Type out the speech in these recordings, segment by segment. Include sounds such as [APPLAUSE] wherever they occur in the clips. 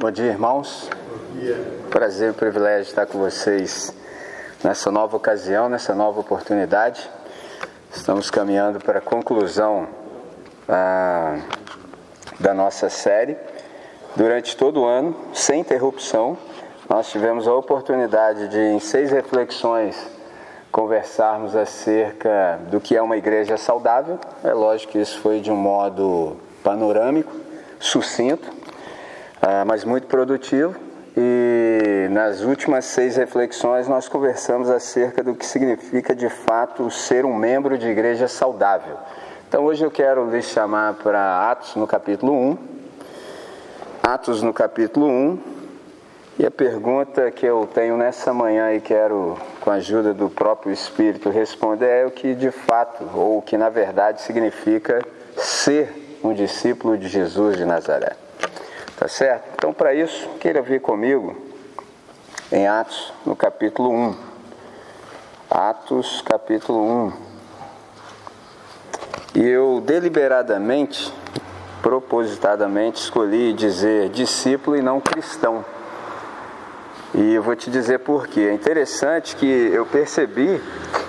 Bom dia, irmãos. Prazer e privilégio estar com vocês nessa nova ocasião, nessa nova oportunidade. Estamos caminhando para a conclusão ah, da nossa série. Durante todo o ano, sem interrupção, nós tivemos a oportunidade de, em seis reflexões, conversarmos acerca do que é uma igreja saudável. É lógico que isso foi de um modo panorâmico, sucinto, ah, mas muito produtivo. E nas últimas seis reflexões nós conversamos acerca do que significa de fato ser um membro de igreja saudável. Então hoje eu quero lhes chamar para Atos no capítulo 1. Atos no capítulo 1. E a pergunta que eu tenho nessa manhã e quero, com a ajuda do próprio Espírito, responder é o que de fato, ou o que na verdade significa ser um discípulo de Jesus de Nazaré. Tá certo? Então, para isso, queira vir comigo em Atos, no capítulo 1. Atos, capítulo 1. E eu deliberadamente, propositadamente, escolhi dizer discípulo e não cristão. E eu vou te dizer por quê. É interessante que eu percebi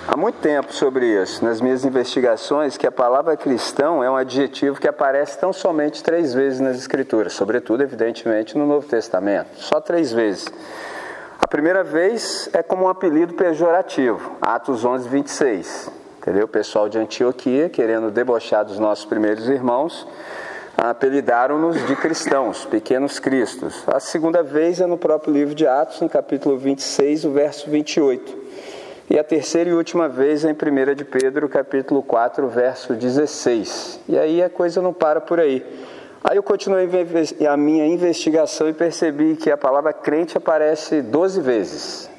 há muito tempo sobre isso, nas minhas investigações, que a palavra cristão é um adjetivo que aparece tão somente três vezes nas Escrituras, sobretudo, evidentemente, no Novo Testamento. Só três vezes. A primeira vez é como um apelido pejorativo, Atos 11, 26. Entendeu? O pessoal de Antioquia, querendo debochar dos nossos primeiros irmãos, apelidaram-nos de cristãos, pequenos cristos. A segunda vez é no próprio livro de Atos, no capítulo 26, o verso 28. E a terceira e última vez é em 1 de Pedro, capítulo 4, verso 16. E aí a coisa não para por aí. Aí eu continuei a minha investigação e percebi que a palavra crente aparece 12 vezes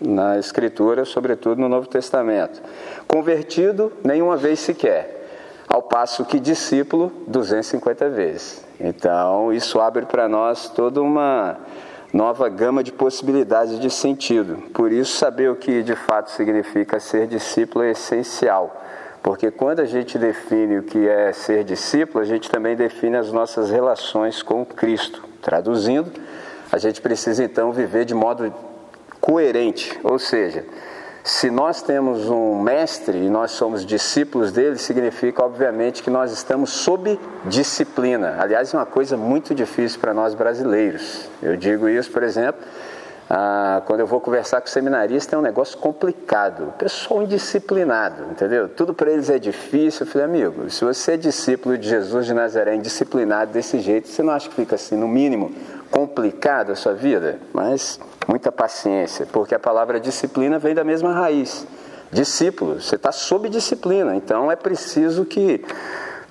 na Escritura, sobretudo no Novo Testamento. Convertido, nenhuma vez sequer ao passo que discípulo 250 vezes. Então, isso abre para nós toda uma nova gama de possibilidades de sentido. Por isso, saber o que de fato significa ser discípulo é essencial. Porque quando a gente define o que é ser discípulo, a gente também define as nossas relações com Cristo. Traduzindo, a gente precisa então viver de modo coerente, ou seja, se nós temos um mestre e nós somos discípulos dele, significa, obviamente, que nós estamos sob disciplina. Aliás, é uma coisa muito difícil para nós brasileiros. Eu digo isso, por exemplo, ah, quando eu vou conversar com seminarista, é um negócio complicado. O pessoal indisciplinado, entendeu? Tudo para eles é difícil. Eu falei, amigo, se você é discípulo de Jesus de Nazaré, indisciplinado desse jeito, você não acha que fica assim, no mínimo, complicado a sua vida? Mas muita paciência, porque a palavra disciplina vem da mesma raiz. Discípulo, você está sob disciplina, então é preciso que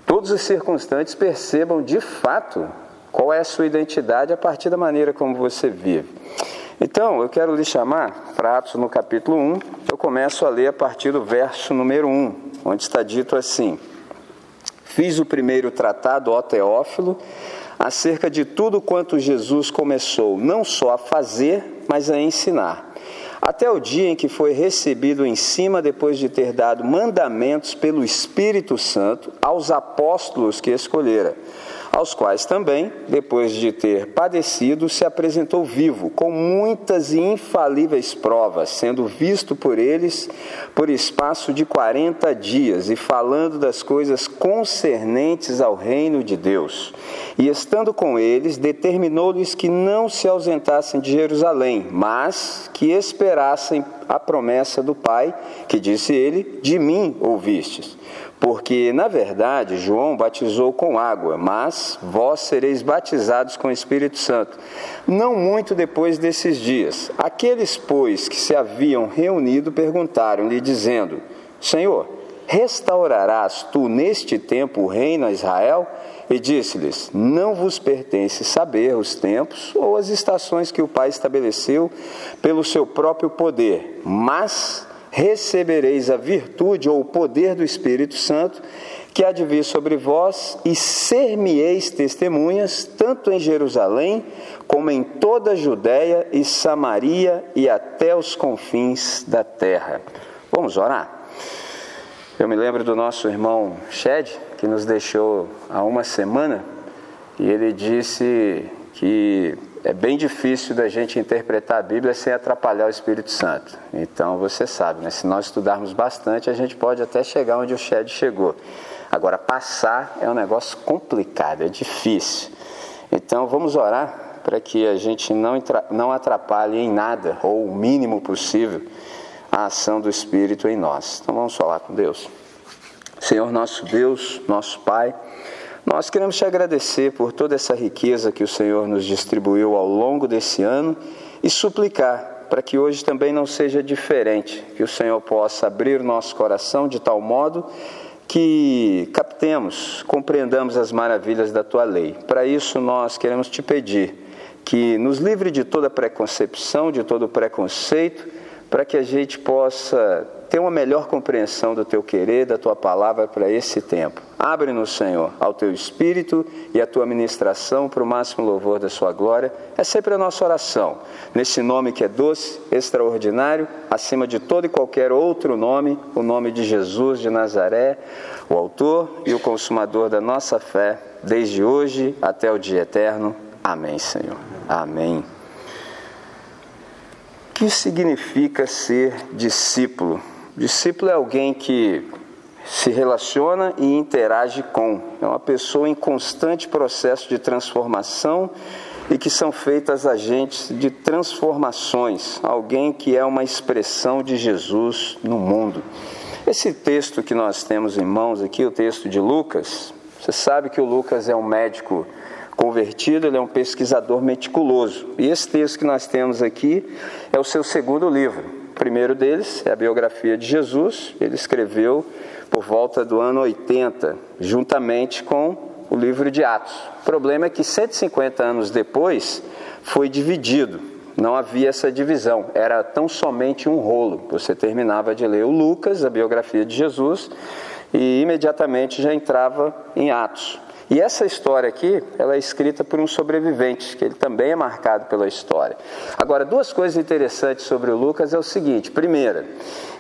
todos os circunstantes percebam de fato qual é a sua identidade a partir da maneira como você vive. Então, eu quero lhe chamar para Atos no capítulo 1, eu começo a ler a partir do verso número 1, onde está dito assim: Fiz o primeiro tratado, ó Teófilo, acerca de tudo quanto Jesus começou não só a fazer, mas a ensinar. Até o dia em que foi recebido em cima, depois de ter dado mandamentos pelo Espírito Santo aos apóstolos que escolhera aos quais também, depois de ter padecido, se apresentou vivo, com muitas e infalíveis provas, sendo visto por eles por espaço de quarenta dias, e falando das coisas concernentes ao reino de Deus. E estando com eles, determinou-lhes que não se ausentassem de Jerusalém, mas que esperassem a promessa do Pai, que disse ele: De mim ouvistes. Porque, na verdade, João batizou com água, mas vós sereis batizados com o Espírito Santo. Não muito depois desses dias, aqueles, pois, que se haviam reunido perguntaram-lhe, dizendo: Senhor, restaurarás tu neste tempo o reino a Israel? E disse-lhes: Não vos pertence saber os tempos ou as estações que o Pai estabeleceu pelo seu próprio poder, mas recebereis a virtude ou o poder do Espírito Santo, que há de vir sobre vós, e ser-me-eis testemunhas, tanto em Jerusalém, como em toda a Judéia e Samaria e até os confins da terra. Vamos orar? Eu me lembro do nosso irmão Shed, que nos deixou há uma semana, e ele disse que é bem difícil da gente interpretar a Bíblia sem atrapalhar o Espírito Santo. Então você sabe, né? se nós estudarmos bastante, a gente pode até chegar onde o Shed chegou. Agora, passar é um negócio complicado, é difícil. Então vamos orar para que a gente não, não atrapalhe em nada, ou o mínimo possível, a ação do Espírito em nós. Então vamos falar com Deus. Senhor nosso Deus, nosso Pai. Nós queremos te agradecer por toda essa riqueza que o Senhor nos distribuiu ao longo desse ano e suplicar para que hoje também não seja diferente, que o Senhor possa abrir nosso coração de tal modo que captemos, compreendamos as maravilhas da tua lei. Para isso, nós queremos te pedir que nos livre de toda preconcepção, de todo preconceito, para que a gente possa ter uma melhor compreensão do teu querer, da tua palavra para esse tempo. Abre-nos, Senhor, ao teu espírito e à tua ministração para o máximo louvor da sua glória. É sempre a nossa oração. Nesse nome que é doce, extraordinário, acima de todo e qualquer outro nome, o nome de Jesus de Nazaré, o autor e o consumador da nossa fé, desde hoje até o dia eterno. Amém, Senhor. Amém. O que significa ser discípulo? Discípulo é alguém que se relaciona e interage com. É uma pessoa em constante processo de transformação e que são feitas agentes de transformações. Alguém que é uma expressão de Jesus no mundo. Esse texto que nós temos em mãos aqui, o texto de Lucas, você sabe que o Lucas é um médico convertido, ele é um pesquisador meticuloso. E esse texto que nós temos aqui é o seu segundo livro. Primeiro deles é a biografia de Jesus, ele escreveu por volta do ano 80, juntamente com o livro de Atos. O problema é que 150 anos depois foi dividido, não havia essa divisão, era tão somente um rolo. Você terminava de ler o Lucas, a biografia de Jesus, e imediatamente já entrava em Atos. E essa história aqui, ela é escrita por um sobrevivente, que ele também é marcado pela história. Agora, duas coisas interessantes sobre o Lucas é o seguinte: primeira,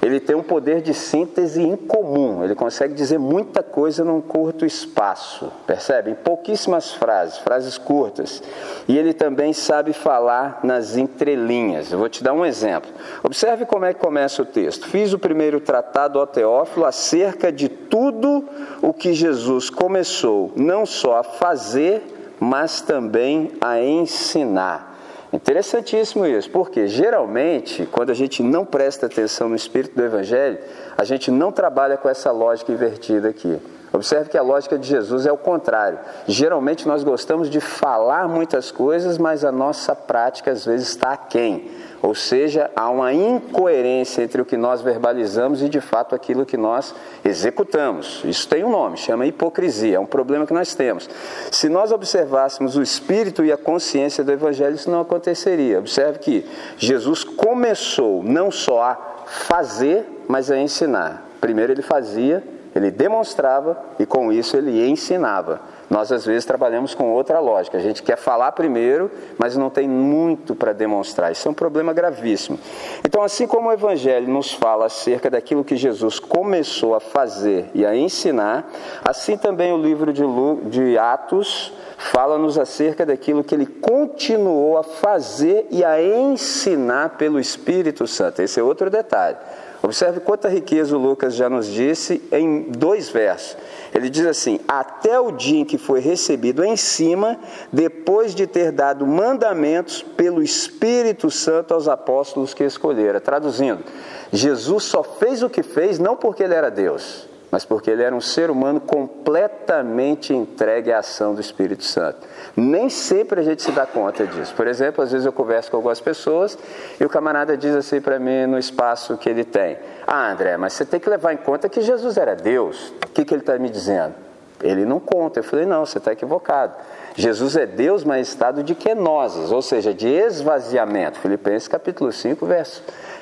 ele tem um poder de síntese incomum, ele consegue dizer muita coisa num curto espaço, percebe? Pouquíssimas frases, frases curtas. E ele também sabe falar nas entrelinhas. Eu vou te dar um exemplo. Observe como é que começa o texto. Fiz o primeiro tratado ao Teófilo acerca de tudo o que Jesus começou, não não só a fazer, mas também a ensinar. Interessantíssimo isso, porque geralmente, quando a gente não presta atenção no espírito do Evangelho, a gente não trabalha com essa lógica invertida aqui. Observe que a lógica de Jesus é o contrário. Geralmente nós gostamos de falar muitas coisas, mas a nossa prática às vezes está aquém. Ou seja, há uma incoerência entre o que nós verbalizamos e de fato aquilo que nós executamos. Isso tem um nome, chama hipocrisia, é um problema que nós temos. Se nós observássemos o espírito e a consciência do Evangelho, isso não aconteceria. Observe que Jesus começou não só a fazer, mas a ensinar. Primeiro ele fazia, ele demonstrava e com isso ele ensinava. Nós às vezes trabalhamos com outra lógica. A gente quer falar primeiro, mas não tem muito para demonstrar. Isso é um problema gravíssimo. Então, assim como o Evangelho nos fala acerca daquilo que Jesus começou a fazer e a ensinar, assim também o livro de, de Atos fala-nos acerca daquilo que ele continuou a fazer e a ensinar pelo Espírito Santo. Esse é outro detalhe. Observe quanta riqueza o Lucas já nos disse em dois versos. Ele diz assim: Até o dia em que foi recebido em cima, depois de ter dado mandamentos pelo Espírito Santo aos apóstolos que escolhera. Traduzindo, Jesus só fez o que fez não porque ele era Deus, mas porque ele era um ser humano completamente entregue à ação do Espírito Santo. Nem sempre a gente se dá conta disso. Por exemplo, às vezes eu converso com algumas pessoas e o camarada diz assim para mim no espaço que ele tem: Ah, André, mas você tem que levar em conta que Jesus era Deus. O que, que ele está me dizendo? Ele não conta. Eu falei: Não, você está equivocado. Jesus é Deus, mas em estado de kenosis, ou seja, de esvaziamento. Filipenses capítulo 5, verso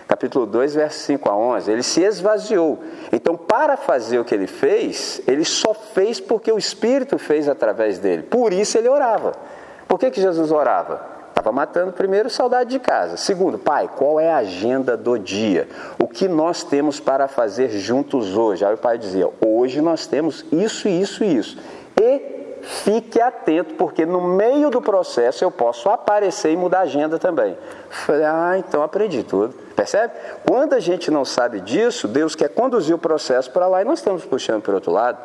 capítulo 2, verso 5 a 11, ele se esvaziou. Então, para fazer o que ele fez, ele só fez porque o Espírito fez através dele. Por isso ele orava. Por que, que Jesus orava? Estava matando primeiro saudade de casa. Segundo, pai, qual é a agenda do dia? O que nós temos para fazer juntos hoje? Aí o pai dizia: hoje nós temos isso, isso e isso. E fique atento, porque no meio do processo eu posso aparecer e mudar a agenda também. Falei, ah, então aprendi tudo. Percebe? Quando a gente não sabe disso, Deus quer conduzir o processo para lá e nós estamos puxando para o outro lado.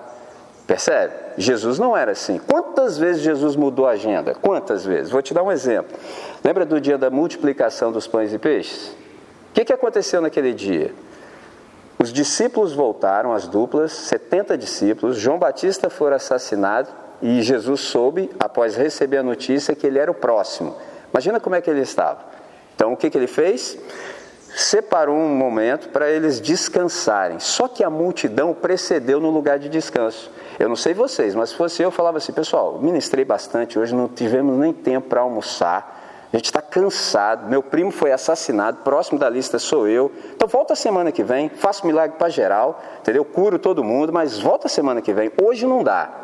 Percebe? Jesus não era assim. Quantas vezes Jesus mudou a agenda? Quantas vezes? Vou te dar um exemplo. Lembra do dia da multiplicação dos pães e peixes? O que, que aconteceu naquele dia? Os discípulos voltaram, as duplas, 70 discípulos. João Batista foi assassinado e Jesus soube, após receber a notícia, que ele era o próximo. Imagina como é que ele estava. Então, o que, que ele fez? Separou um momento para eles descansarem. Só que a multidão precedeu no lugar de descanso. Eu não sei vocês, mas se fosse eu, eu falava assim: pessoal, ministrei bastante, hoje não tivemos nem tempo para almoçar. A gente está cansado. Meu primo foi assassinado, próximo da lista sou eu. Então volta semana que vem, faço milagre para geral, entendeu? Curo todo mundo, mas volta semana que vem. Hoje não dá.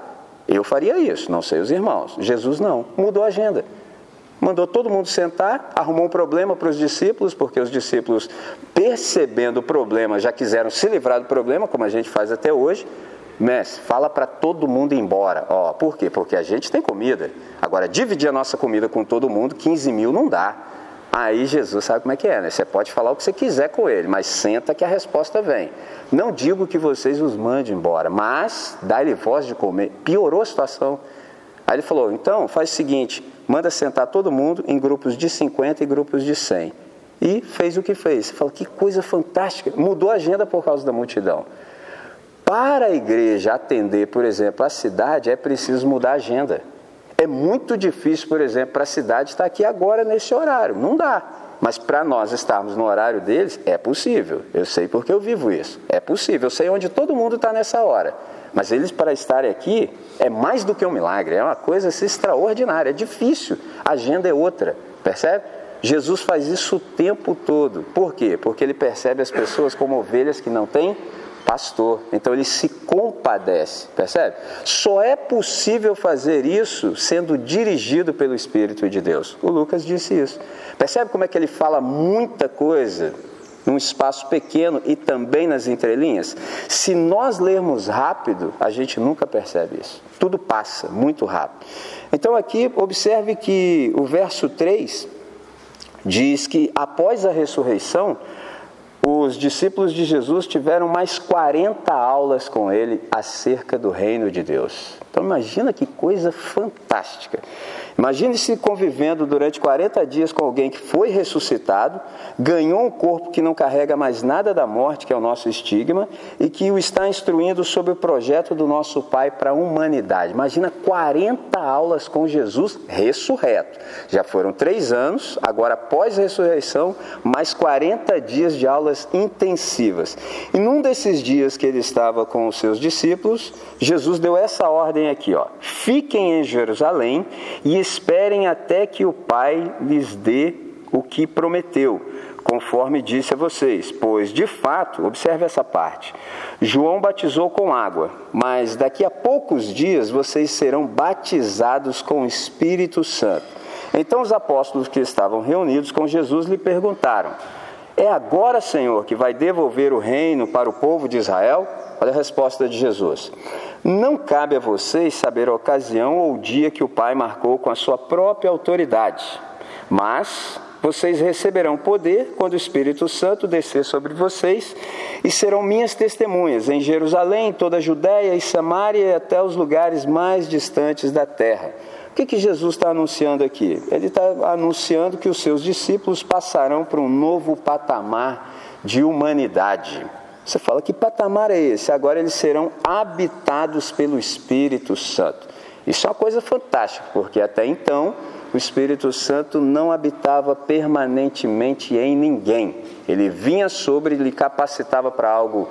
Eu faria isso, não sei os irmãos. Jesus não, mudou a agenda. Mandou todo mundo sentar, arrumou um problema para os discípulos, porque os discípulos, percebendo o problema, já quiseram se livrar do problema, como a gente faz até hoje. Mestre, fala para todo mundo ir embora. Ó, por quê? Porque a gente tem comida. Agora, dividir a nossa comida com todo mundo, 15 mil não dá. Aí Jesus sabe como é que é, né? Você pode falar o que você quiser com ele, mas senta que a resposta vem. Não digo que vocês os mandem embora, mas dá-lhe voz de comer. Piorou a situação. Aí ele falou: então faz o seguinte, manda sentar todo mundo em grupos de 50 e grupos de 100. E fez o que fez. Você fala: que coisa fantástica. Mudou a agenda por causa da multidão. Para a igreja atender, por exemplo, a cidade, é preciso mudar a agenda. É muito difícil, por exemplo, para a cidade estar aqui agora nesse horário. Não dá. Mas para nós estarmos no horário deles, é possível. Eu sei porque eu vivo isso. É possível. Eu sei onde todo mundo está nessa hora. Mas eles, para estarem aqui, é mais do que um milagre. É uma coisa assim, extraordinária. É difícil. A agenda é outra. Percebe? Jesus faz isso o tempo todo. Por quê? Porque ele percebe as pessoas como ovelhas que não têm pastor. Então ele se compadece, percebe? Só é possível fazer isso sendo dirigido pelo Espírito de Deus. O Lucas disse isso. Percebe como é que ele fala muita coisa num espaço pequeno e também nas entrelinhas? Se nós lermos rápido, a gente nunca percebe isso. Tudo passa muito rápido. Então aqui observe que o verso 3 diz que após a ressurreição, os discípulos de Jesus tiveram mais 40 aulas com ele acerca do reino de Deus. Então imagina que coisa fantástica. Imagine-se convivendo durante 40 dias com alguém que foi ressuscitado, ganhou um corpo que não carrega mais nada da morte, que é o nosso estigma, e que o está instruindo sobre o projeto do nosso Pai para a humanidade. Imagina 40 aulas com Jesus ressurreto. Já foram três anos, agora após a ressurreição, mais 40 dias de aulas intensivas. E num desses dias que ele estava com os seus discípulos, Jesus deu essa ordem aqui, ó: Fiquem em Jerusalém e esperem até que o Pai lhes dê o que prometeu, conforme disse a vocês. Pois, de fato, observe essa parte: João batizou com água, mas daqui a poucos dias vocês serão batizados com o Espírito Santo. Então, os apóstolos que estavam reunidos com Jesus lhe perguntaram: É agora, Senhor, que vai devolver o reino para o povo de Israel? Olha a resposta de Jesus. Não cabe a vocês saber a ocasião ou o dia que o Pai marcou com a sua própria autoridade, mas vocês receberão poder quando o Espírito Santo descer sobre vocês e serão minhas testemunhas em Jerusalém, toda a Judéia e Samaria e até os lugares mais distantes da terra. O que, que Jesus está anunciando aqui? Ele está anunciando que os seus discípulos passarão para um novo patamar de humanidade. Você fala, que patamar é esse? Agora eles serão habitados pelo Espírito Santo. Isso é uma coisa fantástica, porque até então o Espírito Santo não habitava permanentemente em ninguém. Ele vinha sobre, lhe capacitava para algo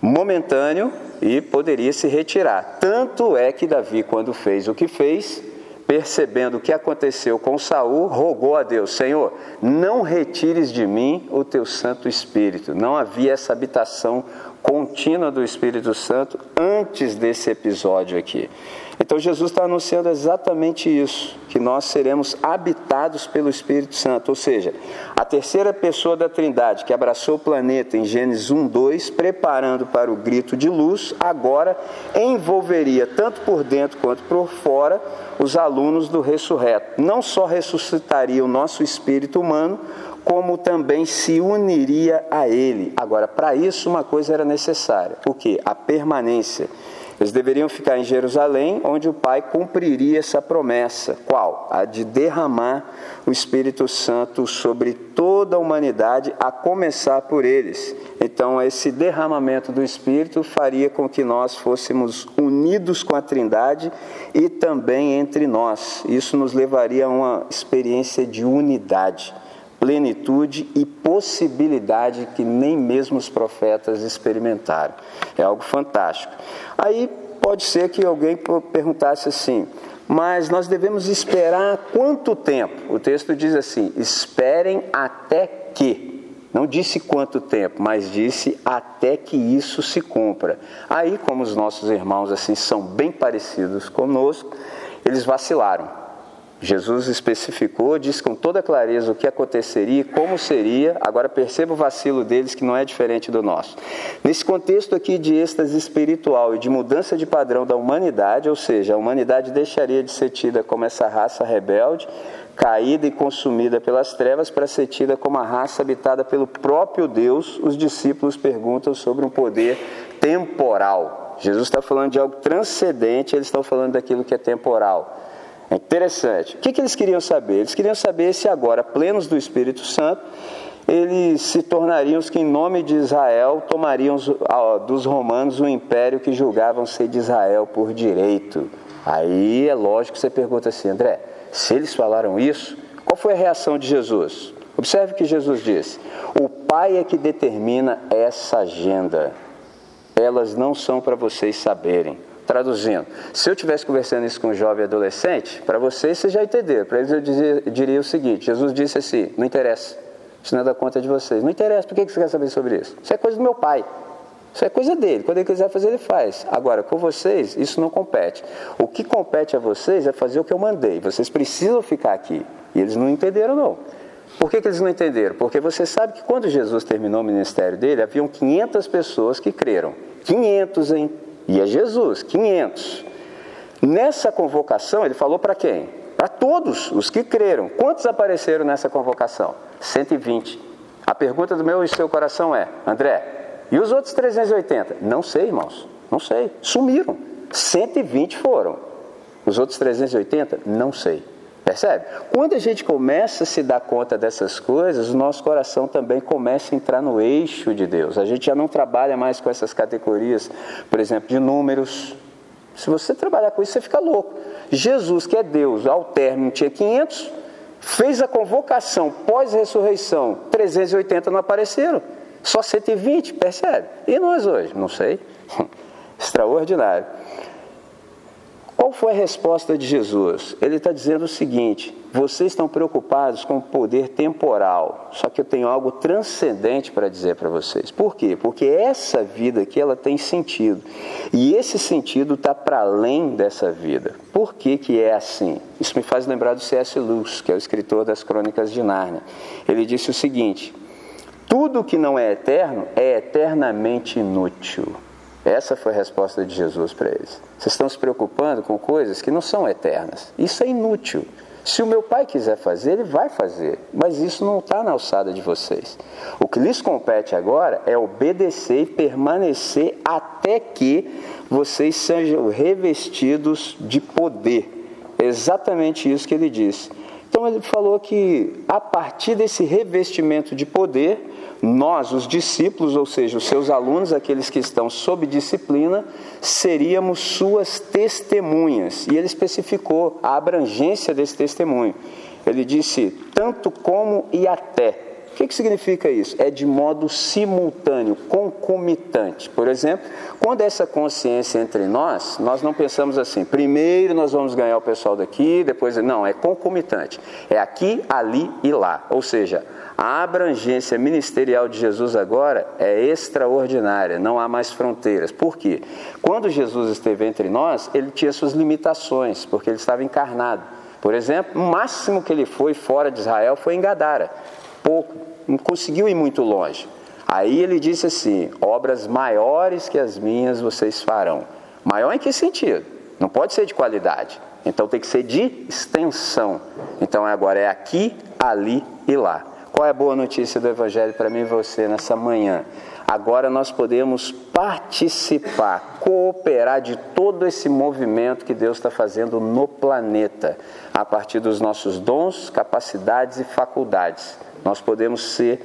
momentâneo e poderia se retirar. Tanto é que Davi, quando fez o que fez, percebendo o que aconteceu com Saul, rogou a Deus: Senhor, não retires de mim o teu Santo Espírito. Não havia essa habitação contínua do Espírito Santo antes desse episódio aqui. Então Jesus está anunciando exatamente isso, que nós seremos habitados pelo Espírito Santo, ou seja, a terceira pessoa da Trindade que abraçou o planeta em Gênesis 1:2, preparando para o grito de luz, agora envolveria tanto por dentro quanto por fora os alunos do ressurreto. Não só ressuscitaria o nosso espírito humano, como também se uniria a ele. Agora, para isso uma coisa era necessária, o que? A permanência. Eles deveriam ficar em Jerusalém, onde o Pai cumpriria essa promessa. Qual? A de derramar o Espírito Santo sobre toda a humanidade, a começar por eles. Então, esse derramamento do Espírito faria com que nós fôssemos unidos com a Trindade e também entre nós. Isso nos levaria a uma experiência de unidade plenitude e possibilidade que nem mesmo os profetas experimentaram. É algo fantástico. Aí pode ser que alguém perguntasse assim: mas nós devemos esperar quanto tempo? O texto diz assim: esperem até que. Não disse quanto tempo, mas disse até que isso se cumpra. Aí, como os nossos irmãos assim são bem parecidos conosco, eles vacilaram Jesus especificou, disse com toda clareza o que aconteceria, como seria. Agora perceba o vacilo deles que não é diferente do nosso. Nesse contexto aqui de êxtase espiritual e de mudança de padrão da humanidade, ou seja, a humanidade deixaria de ser tida como essa raça rebelde, caída e consumida pelas trevas, para ser tida como a raça habitada pelo próprio Deus. Os discípulos perguntam sobre um poder temporal. Jesus está falando de algo transcendente, eles estão falando daquilo que é temporal. É interessante. O que, que eles queriam saber? Eles queriam saber se agora, plenos do Espírito Santo, eles se tornariam os que, em nome de Israel, tomariam dos romanos o império que julgavam ser de Israel por direito. Aí é lógico que você pergunta assim, André, se eles falaram isso, qual foi a reação de Jesus? Observe o que Jesus disse: O Pai é que determina essa agenda, elas não são para vocês saberem. Traduzindo, se eu estivesse conversando isso com um jovem adolescente, para vocês vocês já entenderam. Para eles eu dizia, diria o seguinte: Jesus disse assim: não interessa, isso não é da conta de vocês. Não interessa, por que você quer saber sobre isso? Isso é coisa do meu pai. Isso é coisa dele. Quando ele quiser fazer, ele faz. Agora, com vocês, isso não compete. O que compete a vocês é fazer o que eu mandei. Vocês precisam ficar aqui. E eles não entenderam, não. Por que, que, eles não entenderam? Porque você sabe que quando Jesus terminou o ministério dele, haviam 500 pessoas que creram. 500, hein? E é Jesus, 500. Nessa convocação, ele falou para quem? Para todos os que creram. Quantos apareceram nessa convocação? 120. A pergunta do meu e seu coração é: André, e os outros 380? Não sei, irmãos. Não sei. Sumiram. 120 foram. Os outros 380? Não sei. Percebe? Quando a gente começa a se dar conta dessas coisas, o nosso coração também começa a entrar no eixo de Deus. A gente já não trabalha mais com essas categorias, por exemplo, de números. Se você trabalhar com isso, você fica louco. Jesus, que é Deus, ao término tinha 500, fez a convocação pós-ressurreição, 380 não apareceram, só 120, percebe? E nós hoje? Não sei. [LAUGHS] Extraordinário. Foi a resposta de Jesus? Ele está dizendo o seguinte: vocês estão preocupados com o poder temporal, só que eu tenho algo transcendente para dizer para vocês. Por quê? Porque essa vida aqui ela tem sentido e esse sentido está para além dessa vida. Por que, que é assim? Isso me faz lembrar do C.S. Lewis, que é o escritor das Crônicas de Nárnia. Ele disse o seguinte: tudo que não é eterno é eternamente inútil. Essa foi a resposta de Jesus para eles. Vocês estão se preocupando com coisas que não são eternas. Isso é inútil. Se o meu pai quiser fazer, ele vai fazer, mas isso não está na alçada de vocês. O que lhes compete agora é obedecer e permanecer até que vocês sejam revestidos de poder. Exatamente isso que ele disse. Então ele falou que a partir desse revestimento de poder, nós, os discípulos, ou seja, os seus alunos, aqueles que estão sob disciplina, seríamos suas testemunhas. E ele especificou a abrangência desse testemunho. Ele disse: tanto como e até. O que, que significa isso? É de modo simultâneo, concomitante. Por exemplo, quando essa consciência entre nós, nós não pensamos assim, primeiro nós vamos ganhar o pessoal daqui, depois. Não, é concomitante. É aqui, ali e lá. Ou seja, a abrangência ministerial de Jesus agora é extraordinária, não há mais fronteiras. Por quê? Quando Jesus esteve entre nós, ele tinha suas limitações, porque ele estava encarnado. Por exemplo, o máximo que ele foi fora de Israel foi em Gadara pouco, não conseguiu ir muito longe. Aí ele disse assim: obras maiores que as minhas vocês farão. Maior em que sentido? Não pode ser de qualidade. Então tem que ser de extensão. Então agora é aqui, ali e lá. Qual é a boa notícia do Evangelho para mim e você nessa manhã? Agora nós podemos participar, cooperar de todo esse movimento que Deus está fazendo no planeta, a partir dos nossos dons, capacidades e faculdades. Nós podemos ser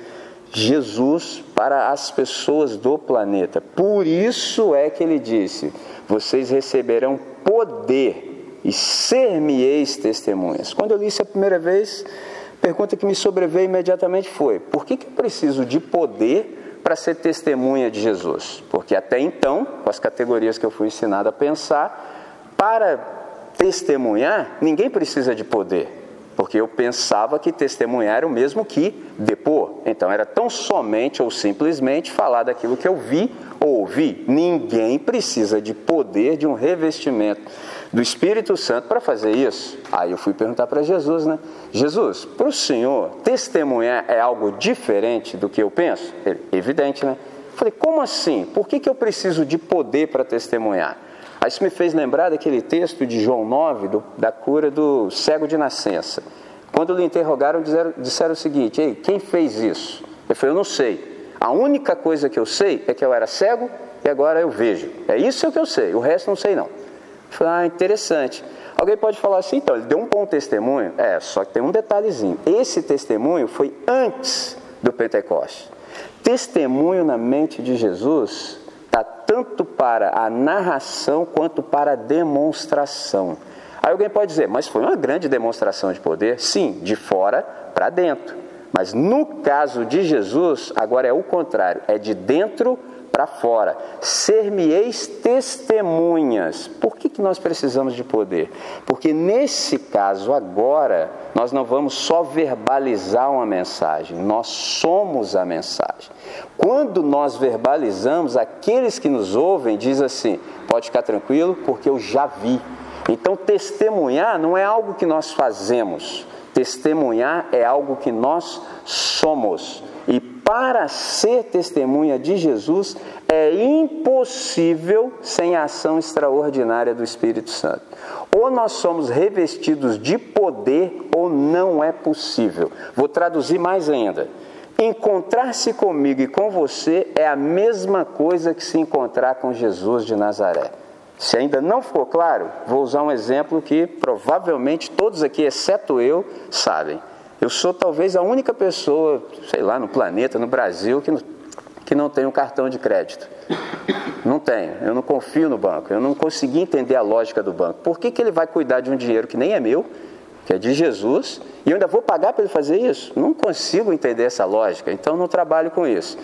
Jesus para as pessoas do planeta. Por isso é que ele disse: vocês receberão poder e ser-me-eis testemunhas. Quando eu li isso a primeira vez, a pergunta que me sobreveio imediatamente foi: por que, que eu preciso de poder para ser testemunha de Jesus? Porque até então, com as categorias que eu fui ensinado a pensar, para testemunhar, ninguém precisa de poder porque eu pensava que testemunhar era o mesmo que depor. Então era tão somente ou simplesmente falar daquilo que eu vi ou ouvi. Ninguém precisa de poder de um revestimento do Espírito Santo para fazer isso. Aí eu fui perguntar para Jesus, né? Jesus, para o Senhor, testemunhar é algo diferente do que eu penso? Evidente, né? Falei, como assim? Por que, que eu preciso de poder para testemunhar? Aí isso me fez lembrar daquele texto de João 9, do, da cura do cego de nascença. Quando lhe interrogaram, disseram, disseram o seguinte: Ei, quem fez isso? Ele falou: Eu não sei. A única coisa que eu sei é que eu era cego e agora eu vejo. É isso que eu sei, o resto não sei não. Eu falei: Ah, interessante. Alguém pode falar assim, então, ele deu um bom testemunho? É, só que tem um detalhezinho. Esse testemunho foi antes do Pentecoste. Testemunho na mente de Jesus está tanto para a narração quanto para a demonstração. Aí alguém pode dizer, mas foi uma grande demonstração de poder? Sim, de fora para dentro. Mas no caso de Jesus, agora é o contrário, é de dentro para fora. Ser-me-eis testemunhas. Por que, que nós precisamos de poder? Porque nesse caso agora, nós não vamos só verbalizar uma mensagem, nós somos a mensagem. Quando nós verbalizamos, aqueles que nos ouvem diz assim: pode ficar tranquilo, porque eu já vi. Então, testemunhar não é algo que nós fazemos, testemunhar é algo que nós somos. E para ser testemunha de Jesus é impossível sem a ação extraordinária do Espírito Santo. Ou nós somos revestidos de poder ou não é possível. Vou traduzir mais ainda. Encontrar-se comigo e com você é a mesma coisa que se encontrar com Jesus de Nazaré. Se ainda não ficou claro, vou usar um exemplo que provavelmente todos aqui, exceto eu, sabem. Eu sou talvez a única pessoa, sei lá, no planeta, no Brasil, que não, que não tem um cartão de crédito. Não tenho, eu não confio no banco, eu não consegui entender a lógica do banco. Por que, que ele vai cuidar de um dinheiro que nem é meu, que é de Jesus, e eu ainda vou pagar para ele fazer isso? Não consigo entender essa lógica, então não trabalho com isso.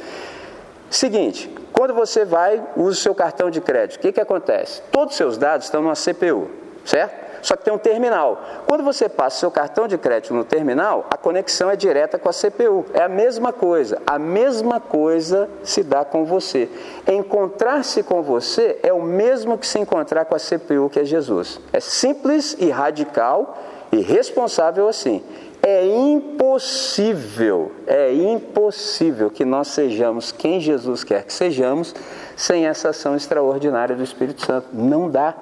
Seguinte, quando você vai, usa o seu cartão de crédito, o que, que acontece? Todos os seus dados estão numa CPU, certo? Só que tem um terminal. Quando você passa seu cartão de crédito no terminal, a conexão é direta com a CPU. É a mesma coisa. A mesma coisa se dá com você. Encontrar-se com você é o mesmo que se encontrar com a CPU, que é Jesus. É simples e radical e responsável assim. É impossível, é impossível que nós sejamos quem Jesus quer que sejamos sem essa ação extraordinária do Espírito Santo. Não dá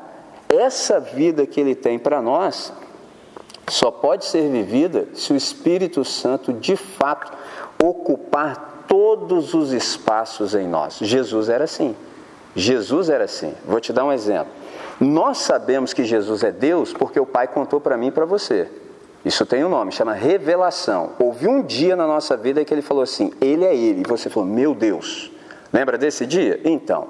essa vida que ele tem para nós só pode ser vivida se o Espírito Santo de fato ocupar todos os espaços em nós. Jesus era assim. Jesus era assim. Vou te dar um exemplo. Nós sabemos que Jesus é Deus porque o Pai contou para mim e para você. Isso tem um nome, chama revelação. Houve um dia na nossa vida que ele falou assim: Ele é Ele. E você falou: Meu Deus. Lembra desse dia? Então,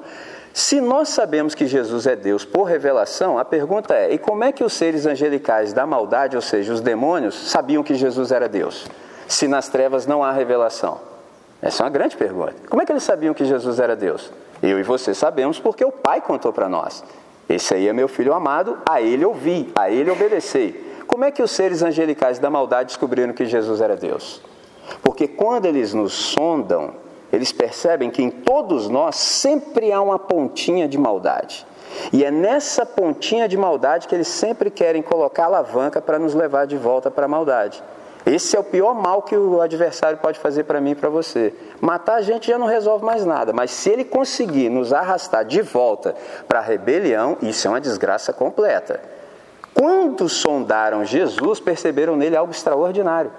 se nós sabemos que Jesus é Deus por revelação, a pergunta é: e como é que os seres angelicais da maldade, ou seja, os demônios, sabiam que Jesus era Deus? se nas trevas não há revelação? Essa é uma grande pergunta. Como é que eles sabiam que Jesus era Deus? Eu e você sabemos porque o Pai contou para nós. Esse aí é meu filho amado, a ele ouvi, a ele obedecei. Como é que os seres angelicais da maldade descobriram que Jesus era Deus? Porque quando eles nos sondam, eles percebem que em todos nós sempre há uma pontinha de maldade. E é nessa pontinha de maldade que eles sempre querem colocar alavanca para nos levar de volta para a maldade. Esse é o pior mal que o adversário pode fazer para mim e para você. Matar a gente já não resolve mais nada, mas se ele conseguir nos arrastar de volta para a rebelião, isso é uma desgraça completa. Quando sondaram Jesus, perceberam nele algo extraordinário.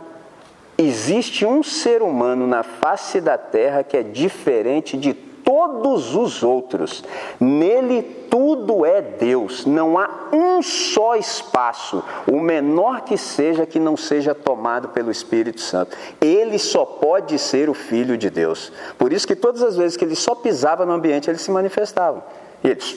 Existe um ser humano na face da terra que é diferente de todos os outros. Nele tudo é Deus, não há um só espaço, o menor que seja, que não seja tomado pelo Espírito Santo. Ele só pode ser o Filho de Deus. Por isso que todas as vezes que ele só pisava no ambiente, ele se manifestava. E eles,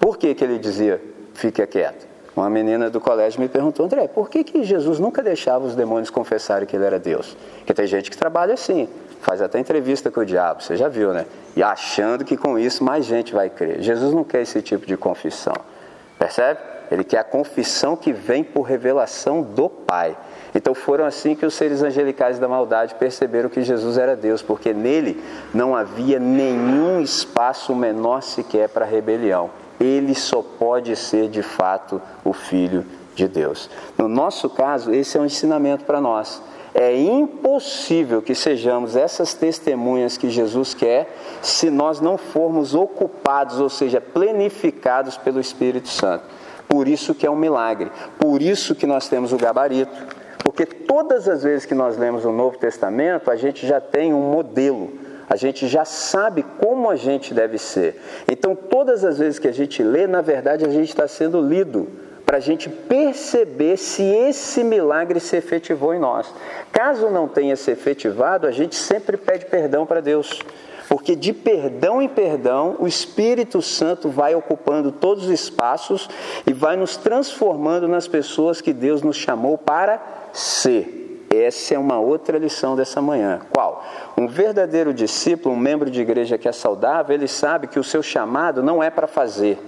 por que, que ele dizia, fique quieto? Uma menina do colégio me perguntou, André, por que, que Jesus nunca deixava os demônios confessarem que ele era Deus? Porque tem gente que trabalha assim faz até entrevista com o diabo, você já viu, né? E achando que com isso mais gente vai crer. Jesus não quer esse tipo de confissão, percebe? Ele quer a confissão que vem por revelação do Pai. Então foram assim que os seres angelicais da maldade perceberam que Jesus era Deus, porque nele não havia nenhum espaço menor sequer para rebelião. Ele só pode ser de fato o Filho de Deus. No nosso caso, esse é um ensinamento para nós. É impossível que sejamos essas testemunhas que Jesus quer se nós não formos ocupados, ou seja, plenificados pelo Espírito Santo. Por isso que é um milagre, por isso que nós temos o gabarito. Porque todas as vezes que nós lemos o Novo Testamento, a gente já tem um modelo, a gente já sabe como a gente deve ser. Então, todas as vezes que a gente lê, na verdade, a gente está sendo lido para a gente perceber se esse milagre se efetivou em nós. Caso não tenha se efetivado, a gente sempre pede perdão para Deus. Porque de perdão em perdão, o Espírito Santo vai ocupando todos os espaços e vai nos transformando nas pessoas que Deus nos chamou para ser. Essa é uma outra lição dessa manhã. Qual? Um verdadeiro discípulo, um membro de igreja que é saudável, ele sabe que o seu chamado não é para fazer,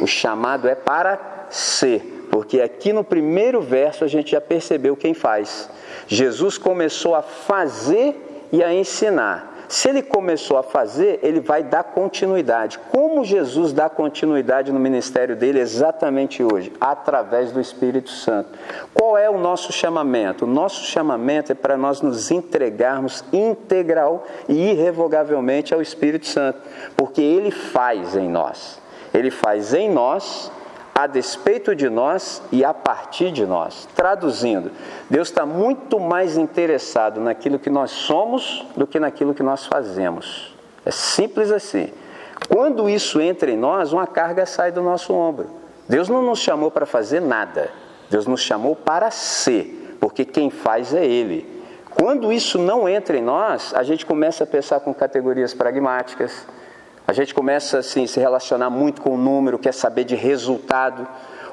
o chamado é para ser, porque aqui no primeiro verso a gente já percebeu quem faz. Jesus começou a fazer e a ensinar. Se ele começou a fazer, ele vai dar continuidade. Como Jesus dá continuidade no ministério dele exatamente hoje? Através do Espírito Santo. Qual é o nosso chamamento? O nosso chamamento é para nós nos entregarmos integral e irrevogavelmente ao Espírito Santo, porque ele faz em nós. Ele faz em nós a despeito de nós e a partir de nós. Traduzindo, Deus está muito mais interessado naquilo que nós somos do que naquilo que nós fazemos. É simples assim. Quando isso entra em nós, uma carga sai do nosso ombro. Deus não nos chamou para fazer nada, Deus nos chamou para ser, porque quem faz é Ele. Quando isso não entra em nós, a gente começa a pensar com categorias pragmáticas, a gente começa assim a se relacionar muito com o número, quer saber de resultado.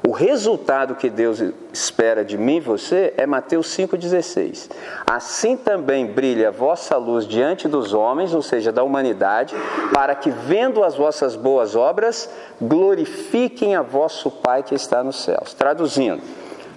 O resultado que Deus espera de mim e você é Mateus 5,16. Assim também brilha a vossa luz diante dos homens, ou seja, da humanidade, para que, vendo as vossas boas obras, glorifiquem a vosso Pai que está nos céus. Traduzindo,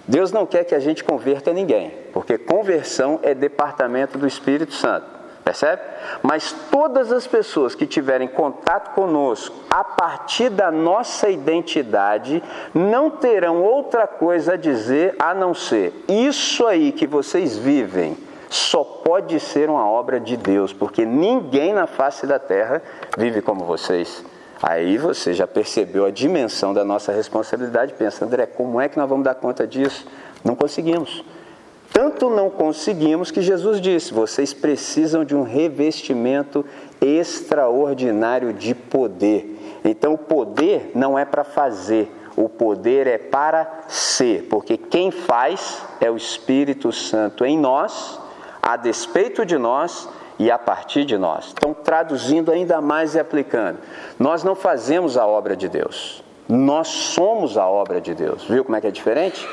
Deus não quer que a gente converta ninguém, porque conversão é departamento do Espírito Santo. Percebe? Mas todas as pessoas que tiverem contato conosco a partir da nossa identidade não terão outra coisa a dizer a não ser: isso aí que vocês vivem só pode ser uma obra de Deus, porque ninguém na face da terra vive como vocês. Aí você já percebeu a dimensão da nossa responsabilidade. Pensa, André, como é que nós vamos dar conta disso? Não conseguimos. Tanto não conseguimos que Jesus disse: vocês precisam de um revestimento extraordinário de poder. Então, o poder não é para fazer, o poder é para ser, porque quem faz é o Espírito Santo em nós, a despeito de nós e a partir de nós. Então, traduzindo ainda mais e aplicando, nós não fazemos a obra de Deus, nós somos a obra de Deus. Viu como é que é diferente?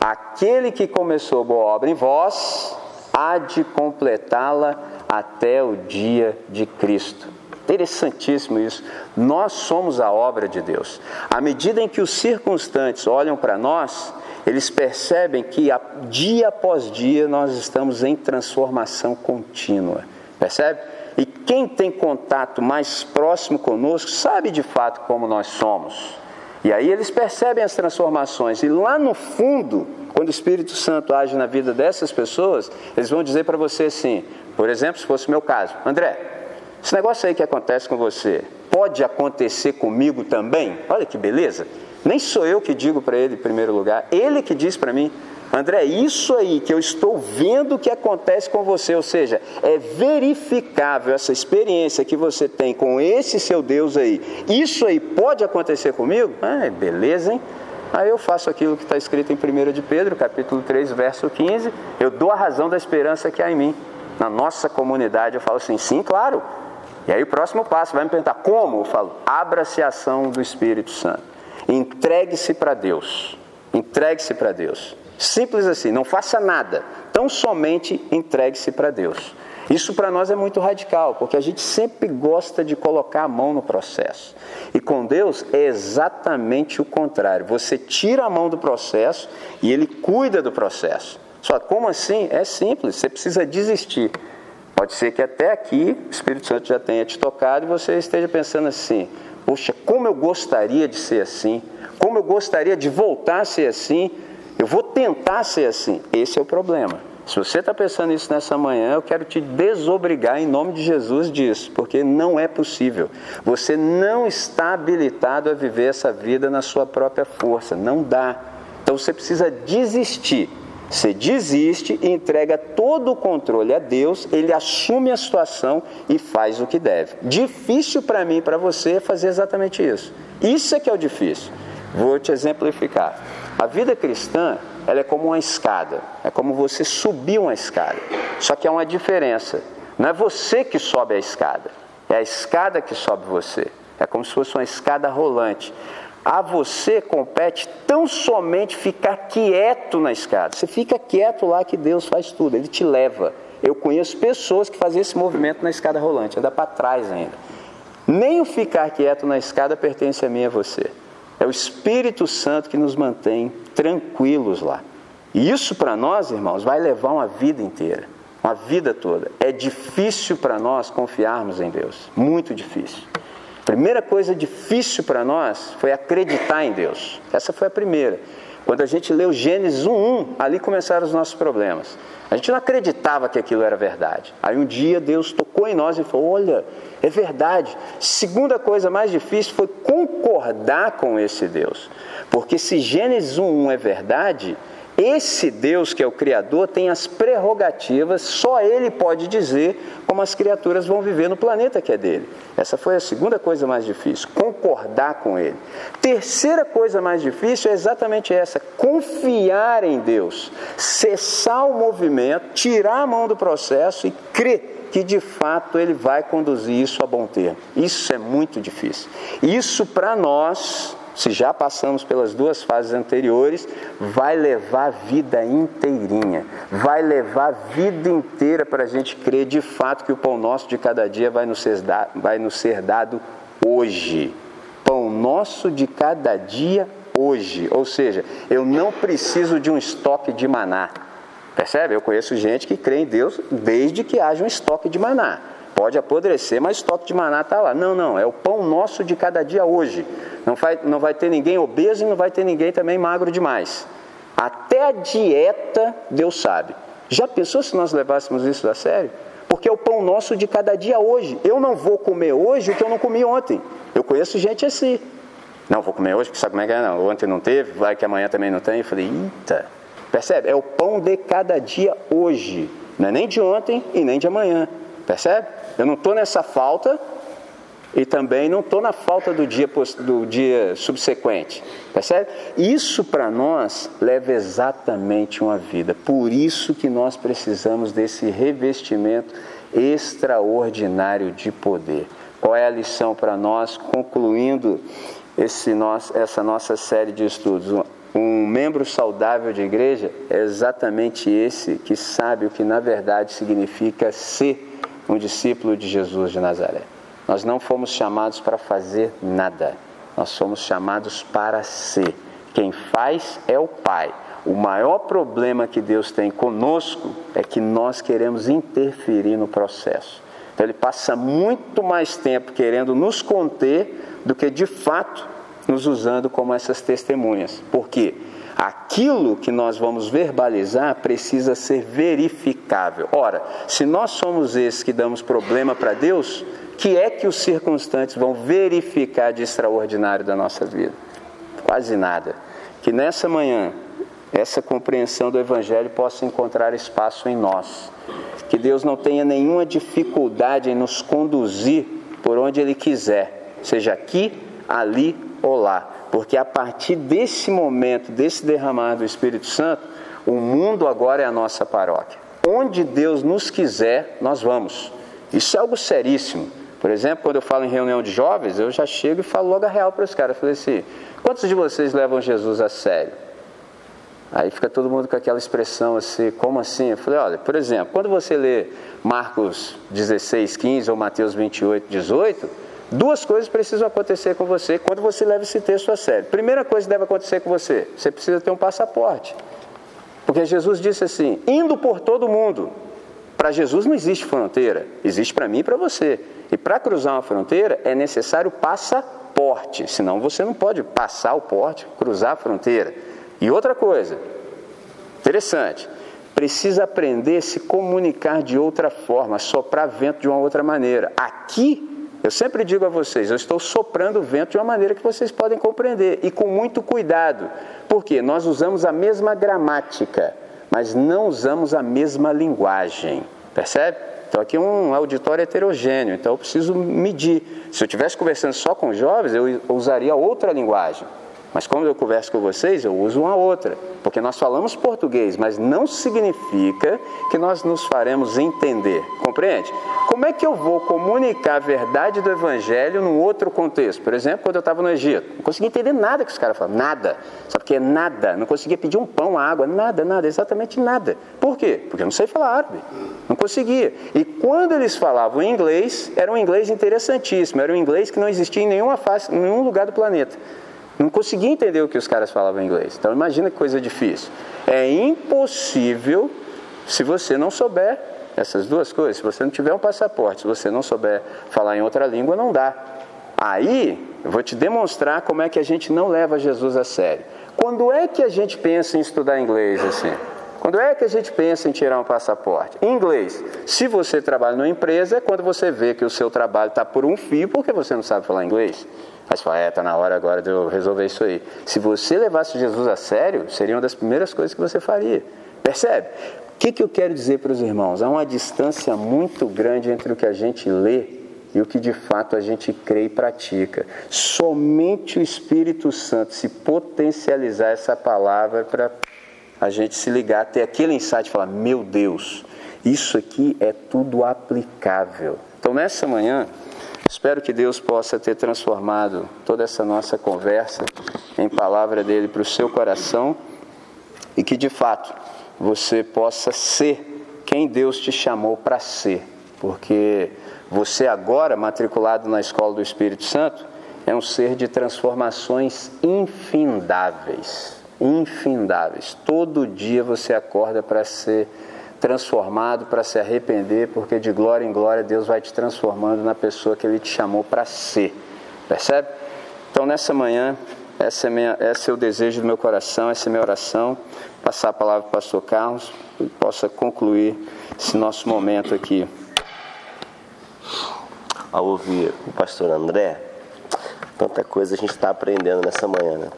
Aquele que começou boa obra em vós, há de completá-la até o dia de Cristo. Interessantíssimo isso. Nós somos a obra de Deus. À medida em que os circunstantes olham para nós, eles percebem que dia após dia nós estamos em transformação contínua. Percebe? E quem tem contato mais próximo conosco sabe de fato como nós somos. E aí eles percebem as transformações. E lá no fundo, quando o Espírito Santo age na vida dessas pessoas, eles vão dizer para você assim: por exemplo, se fosse o meu caso, André, esse negócio aí que acontece com você, pode acontecer comigo também? Olha que beleza! Nem sou eu que digo para ele em primeiro lugar, ele que diz para mim. André, isso aí que eu estou vendo que acontece com você, ou seja, é verificável essa experiência que você tem com esse seu Deus aí. Isso aí pode acontecer comigo? Ah, beleza, hein? Aí eu faço aquilo que está escrito em 1 de Pedro, capítulo 3, verso 15. Eu dou a razão da esperança que há em mim na nossa comunidade, eu falo assim, sim, claro. E aí o próximo passo vai me perguntar como? Eu falo, abra-se a ação do Espírito Santo. Entregue-se para Deus. Entregue-se para Deus. Simples assim, não faça nada. Tão somente entregue-se para Deus. Isso para nós é muito radical, porque a gente sempre gosta de colocar a mão no processo. E com Deus é exatamente o contrário. Você tira a mão do processo e ele cuida do processo. Só como assim? É simples, você precisa desistir. Pode ser que até aqui o Espírito Santo já tenha te tocado e você esteja pensando assim: poxa, como eu gostaria de ser assim, como eu gostaria de voltar a ser assim, eu vou tentar ser assim. Esse é o problema. Se você está pensando isso nessa manhã, eu quero te desobrigar em nome de Jesus disso, porque não é possível. Você não está habilitado a viver essa vida na sua própria força, não dá. Então você precisa desistir você desiste e entrega todo o controle a Deus, ele assume a situação e faz o que deve. Difícil para mim e para você é fazer exatamente isso. Isso é que é o difícil. Vou te exemplificar. A vida cristã, ela é como uma escada. É como você subir uma escada. Só que há uma diferença. Não é você que sobe a escada, é a escada que sobe você. É como se fosse uma escada rolante. A você compete tão somente ficar quieto na escada. Você fica quieto lá que Deus faz tudo, Ele te leva. Eu conheço pessoas que fazem esse movimento na escada rolante, anda para trás ainda. Nem o ficar quieto na escada pertence a mim e a você. É o Espírito Santo que nos mantém tranquilos lá. E isso para nós, irmãos, vai levar uma vida inteira, uma vida toda. É difícil para nós confiarmos em Deus, muito difícil primeira coisa difícil para nós foi acreditar em Deus. Essa foi a primeira. Quando a gente leu Gênesis 1:1, ali começaram os nossos problemas. A gente não acreditava que aquilo era verdade. Aí um dia Deus tocou em nós e falou: Olha, é verdade. Segunda coisa mais difícil foi concordar com esse Deus. Porque se Gênesis 1:1 é verdade, esse Deus que é o Criador tem as prerrogativas, só Ele pode dizer como as criaturas vão viver no planeta que é dele. Essa foi a segunda coisa mais difícil, concordar com Ele. Terceira coisa mais difícil é exatamente essa: confiar em Deus, cessar o movimento, tirar a mão do processo e crer que de fato Ele vai conduzir isso a bom termo. Isso é muito difícil. Isso para nós se já passamos pelas duas fases anteriores, vai levar a vida inteirinha, vai levar a vida inteira para a gente crer de fato que o pão nosso de cada dia vai nos ser, vai nos ser dado hoje. Pão nosso de cada dia hoje. Ou seja, eu não preciso de um estoque de maná. Percebe? Eu conheço gente que crê em Deus desde que haja um estoque de maná. Pode apodrecer, mas o estoque de maná está lá. Não, não, é o pão nosso de cada dia hoje. Não vai, não vai ter ninguém obeso e não vai ter ninguém também magro demais. Até a dieta, Deus sabe. Já pensou se nós levássemos isso a sério? Porque é o pão nosso de cada dia hoje. Eu não vou comer hoje o que eu não comi ontem. Eu conheço gente assim. Não, vou comer hoje, porque sabe como é que é? Não, ontem não teve, vai que amanhã também não tem. Eu falei, eita. Percebe? É o pão de cada dia hoje. Não é nem de ontem e nem de amanhã. Percebe? Eu não estou nessa falta e também não estou na falta do dia, do dia subsequente. Percebe? Isso para nós leva exatamente uma vida. Por isso que nós precisamos desse revestimento extraordinário de poder. Qual é a lição para nós, concluindo esse nosso, essa nossa série de estudos? um membro saudável de igreja é exatamente esse que sabe o que na verdade significa ser um discípulo de Jesus de Nazaré. Nós não fomos chamados para fazer nada, nós somos chamados para ser. Quem faz é o Pai. O maior problema que Deus tem conosco é que nós queremos interferir no processo. Então ele passa muito mais tempo querendo nos conter do que de fato nos usando como essas testemunhas. Por quê? Aquilo que nós vamos verbalizar precisa ser verificável. Ora, se nós somos esses que damos problema para Deus, que é que os circunstantes vão verificar de extraordinário da nossa vida? Quase nada. Que nessa manhã essa compreensão do Evangelho possa encontrar espaço em nós. Que Deus não tenha nenhuma dificuldade em nos conduzir por onde Ele quiser, seja aqui, ali ou lá. Porque a partir desse momento, desse derramar do Espírito Santo, o mundo agora é a nossa paróquia. Onde Deus nos quiser, nós vamos. Isso é algo seríssimo. Por exemplo, quando eu falo em reunião de jovens, eu já chego e falo logo a real para os caras. Eu falei assim: quantos de vocês levam Jesus a sério? Aí fica todo mundo com aquela expressão assim, como assim? Eu falei, olha, por exemplo, quando você lê Marcos 16, 15 ou Mateus 28, 18, duas coisas precisam acontecer com você quando você leva esse texto a sério. Primeira coisa que deve acontecer com você, você precisa ter um passaporte. Porque Jesus disse assim, indo por todo mundo. Para Jesus não existe fronteira, existe para mim e para você. E para cruzar uma fronteira é necessário passaporte, senão você não pode passar o porte, cruzar a fronteira. E outra coisa, interessante, precisa aprender a se comunicar de outra forma, soprar vento de uma outra maneira. Aqui, eu sempre digo a vocês, eu estou soprando vento de uma maneira que vocês podem compreender e com muito cuidado, porque nós usamos a mesma gramática, mas não usamos a mesma linguagem, percebe? Então aqui é um auditório heterogêneo, então eu preciso medir. Se eu estivesse conversando só com jovens, eu usaria outra linguagem. Mas quando eu converso com vocês, eu uso uma outra, porque nós falamos português, mas não significa que nós nos faremos entender. Compreende? Como é que eu vou comunicar a verdade do Evangelho num outro contexto? Por exemplo, quando eu estava no Egito, não conseguia entender nada que os caras falavam, nada. Sabe que é nada? Não conseguia pedir um pão, água, nada, nada, exatamente nada. Por quê? Porque eu não sei falar árabe. Não conseguia. E quando eles falavam inglês, era um inglês interessantíssimo, era um inglês que não existia em nenhuma face, em nenhum lugar do planeta. Não conseguia entender o que os caras falavam em inglês. Então imagina que coisa difícil. É impossível se você não souber essas duas coisas. Se você não tiver um passaporte, se você não souber falar em outra língua, não dá. Aí eu vou te demonstrar como é que a gente não leva Jesus a sério. Quando é que a gente pensa em estudar inglês assim? Quando é que a gente pensa em tirar um passaporte? Em inglês, se você trabalha numa empresa, é quando você vê que o seu trabalho está por um fio porque você não sabe falar inglês. Você fala, é, está na hora agora de eu resolver isso aí. Se você levasse Jesus a sério, seria uma das primeiras coisas que você faria. Percebe? O que, que eu quero dizer para os irmãos? Há uma distância muito grande entre o que a gente lê e o que de fato a gente crê e pratica. Somente o Espírito Santo se potencializar essa palavra para a gente se ligar, ter aquele insight e falar: meu Deus, isso aqui é tudo aplicável. Então, nessa manhã, Espero que Deus possa ter transformado toda essa nossa conversa em palavra dele para o seu coração e que de fato você possa ser quem Deus te chamou para ser, porque você agora, matriculado na escola do Espírito Santo, é um ser de transformações infindáveis. Infindáveis. Todo dia você acorda para ser transformado para se arrepender, porque de glória em glória Deus vai te transformando na pessoa que Ele te chamou para ser. Percebe? Então nessa manhã, essa é, minha, esse é o desejo do meu coração, essa é a minha oração. Passar a palavra para o pastor Carlos e possa concluir esse nosso momento aqui. Ao ouvir o pastor André, tanta coisa a gente está aprendendo nessa manhã, né?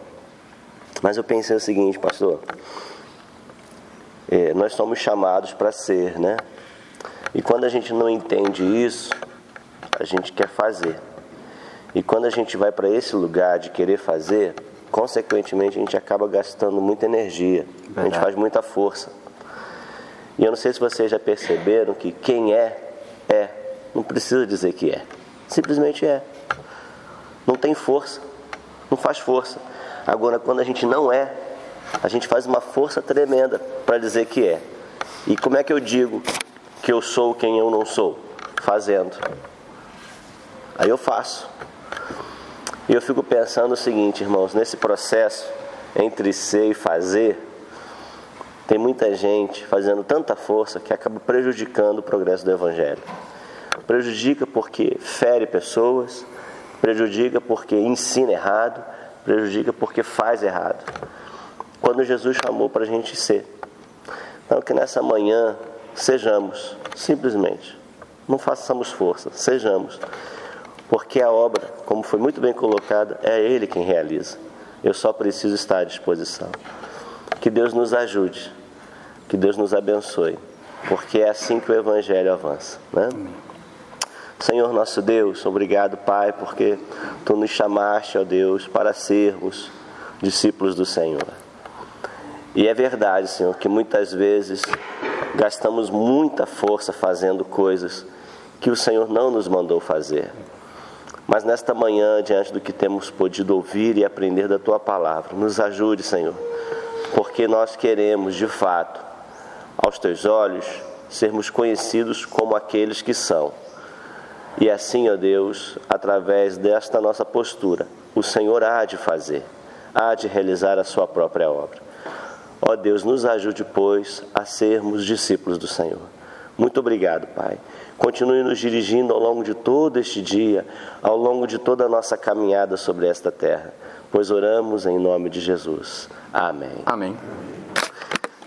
Mas eu pensei o seguinte, pastor é, nós somos chamados para ser, né? E quando a gente não entende isso, a gente quer fazer. E quando a gente vai para esse lugar de querer fazer, consequentemente a gente acaba gastando muita energia, Verdade. a gente faz muita força. E eu não sei se vocês já perceberam que quem é, é. Não precisa dizer que é. Simplesmente é. Não tem força. Não faz força. Agora, quando a gente não é, A gente faz uma força tremenda para dizer que é. E como é que eu digo que eu sou quem eu não sou? Fazendo. Aí eu faço. E eu fico pensando o seguinte, irmãos, nesse processo entre ser e fazer, tem muita gente fazendo tanta força que acaba prejudicando o progresso do Evangelho. Prejudica porque fere pessoas, prejudica porque ensina errado, prejudica porque faz errado. Quando Jesus chamou para a gente ser. Então, que nessa manhã sejamos, simplesmente, não façamos força, sejamos porque a obra, como foi muito bem colocada, é Ele quem realiza. Eu só preciso estar à disposição. Que Deus nos ajude, que Deus nos abençoe, porque é assim que o Evangelho avança. Né? Senhor nosso Deus, obrigado, Pai, porque Tu nos chamaste, ó Deus, para sermos discípulos do Senhor. E é verdade, Senhor, que muitas vezes gastamos muita força fazendo coisas que o Senhor não nos mandou fazer. Mas nesta manhã, diante do que temos podido ouvir e aprender da tua palavra, nos ajude, Senhor, porque nós queremos, de fato, aos teus olhos, sermos conhecidos como aqueles que são. E assim, ó Deus, através desta nossa postura, o Senhor há de fazer, há de realizar a sua própria obra. Ó Deus, nos ajude, pois, a sermos discípulos do Senhor. Muito obrigado, Pai. Continue nos dirigindo ao longo de todo este dia, ao longo de toda a nossa caminhada sobre esta terra, pois oramos em nome de Jesus. Amém. Amém.